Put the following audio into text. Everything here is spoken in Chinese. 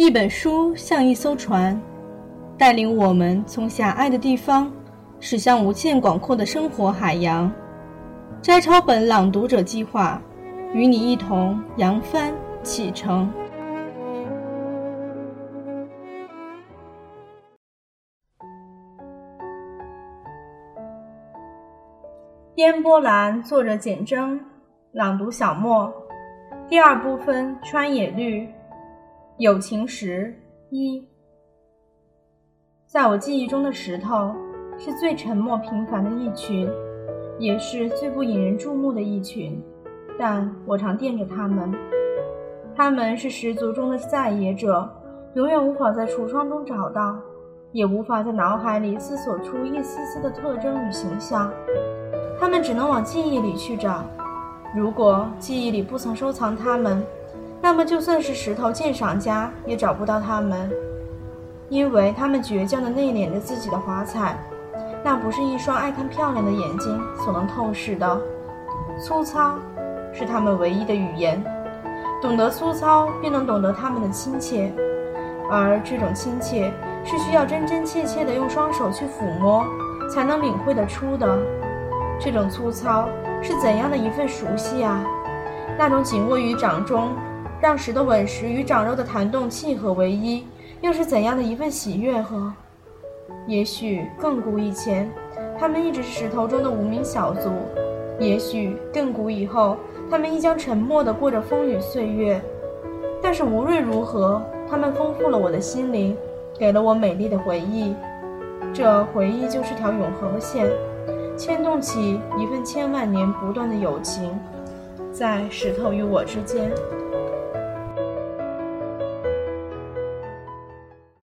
一本书像一艘船，带领我们从狭隘的地方驶向无限广阔的生活海洋。摘抄本朗读者计划，与你一同扬帆启程。烟波兰，作者简真，朗读小莫。第二部分，川野绿。友情石一，在我记忆中的石头是最沉默平凡的一群，也是最不引人注目的一群，但我常惦着他们。他们是十族中的在野者，永远无法在橱窗中找到，也无法在脑海里思索出一丝丝的特征与形象。他们只能往记忆里去找。如果记忆里不曾收藏他们，那么，就算是石头鉴赏家也找不到他们，因为他们倔强地内敛着自己的华彩，那不是一双爱看漂亮的眼睛所能透视的。粗糙是他们唯一的语言，懂得粗糙，便能懂得他们的亲切，而这种亲切是需要真真切切地用双手去抚摸，才能领会得出的。这种粗糙是怎样的一份熟悉啊？那种紧握于掌中。让石的吻石与掌肉的弹动契合为一，又是怎样的一份喜悦和？也许更古以前，他们一直是石头中的无名小卒；也许更古以后，他们亦将沉默地过着风雨岁月。但是无论如何，他们丰富了我的心灵，给了我美丽的回忆。这回忆就是条永恒的线，牵动起一份千万年不断的友情，在石头与我之间。